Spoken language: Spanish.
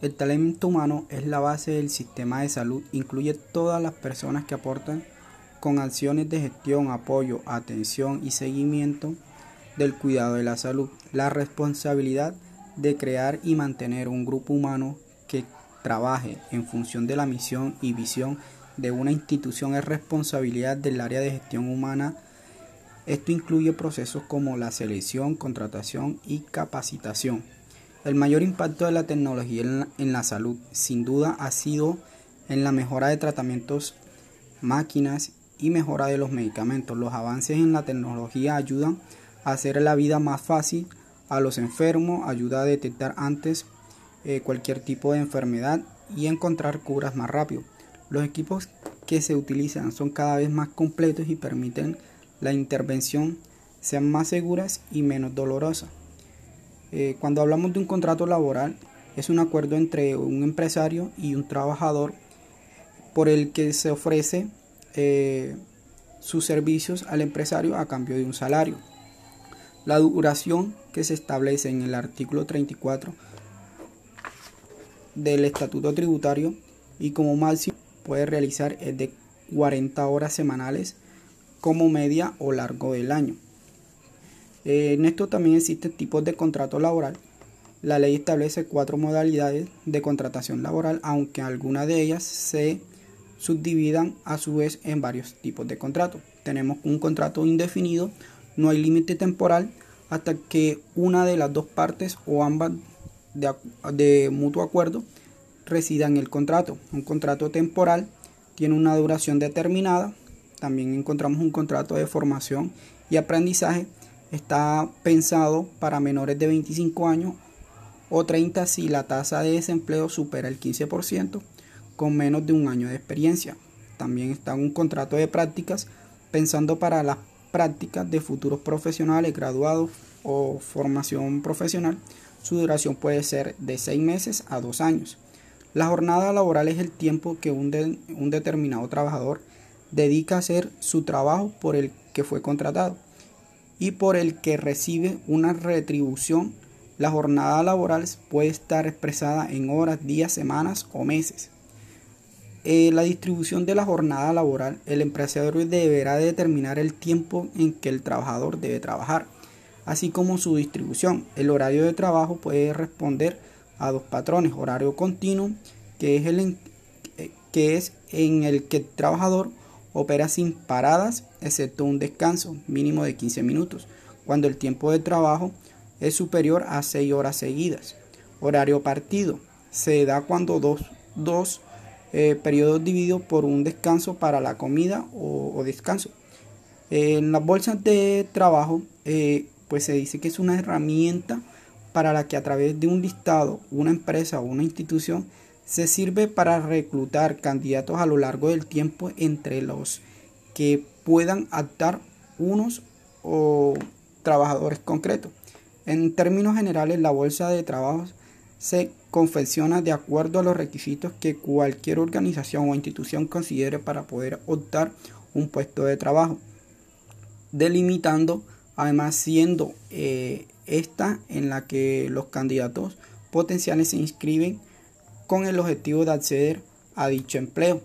El talento humano es la base del sistema de salud, incluye todas las personas que aportan con acciones de gestión, apoyo, atención y seguimiento del cuidado de la salud. La responsabilidad de crear y mantener un grupo humano que trabaje en función de la misión y visión de una institución es responsabilidad del área de gestión humana. Esto incluye procesos como la selección, contratación y capacitación. El mayor impacto de la tecnología en la, salud, sin duda, ha sido en la mejora de tratamientos, máquinas y mejora de los medicamentos. Los avances en la tecnología ayudan a hacer la vida más fácil a los enfermos, ayuda a detectar antes eh, cualquier tipo de enfermedad y encontrar curas más rápido. Los equipos que se utilizan son cada vez más completos y permiten la intervención sean más seguras y menos dolorosas. Eh, cuando hablamos de un contrato laboral, es un acuerdo entre un empresario y un trabajador por el que se ofrece eh, sus servicios al empresario a cambio de un salario. La duración que se establece en el artículo 34 del Estatuto Tributario y como máximo puede realizar es de 40 horas semanales como media o largo del año. Eh, en esto también existen tipos de contrato laboral. La ley establece cuatro modalidades de contratación laboral, aunque algunas de ellas se subdividan a su vez en varios tipos de contrato. Tenemos un contrato indefinido, no hay límite temporal hasta que una de las dos partes o ambas de, de mutuo acuerdo resida en el contrato. Un contrato temporal tiene una duración determinada. También encontramos un contrato de formación y aprendizaje está pensado para menores de 25 años o 30 si la tasa de desempleo supera el 15% con menos de un año de experiencia. También está un contrato de prácticas pensando para las prácticas de futuros profesionales graduados o formación profesional. Su duración puede ser de 6 meses a 2 años. La jornada laboral es el tiempo que un, un determinado trabajador dedica a hacer su trabajo por el que fue contratado y por el que recibe una retribución, la jornada laboral puede estar expresada en horas, días, semanas o meses. Eh, la distribución de la jornada laboral, el empresario deberá determinar el tiempo en que el trabajador debe trabajar, así como su distribución. El horario de trabajo puede responder a dos patrones, horario continuo, que es, el eh, que es en el que el trabajador opera sin paradas, excepto un descanso mínimo de 15 minutos, cuando el tiempo de trabajo es superior a 6 horas seguidas. Horario partido se da cuando dos, dos eh, periodos divididos por un descanso para la comida o, descanso. En las bolsas de trabajo, eh, pues se dice que es una herramienta para la que a través de un listado, una empresa o una institución se sirve para reclutar candidatos a lo largo del tiempo entre los que puedan adaptar unos o trabajadores concretos. En términos generales, la bolsa de trabajo se confecciona de acuerdo a los requisitos que cualquier organización o institución considere para poder optar un puesto de trabajo, delimitando además siendo eh, esta en la que los candidatos potenciales se inscriben con el objetivo de acceder a dicho empleo.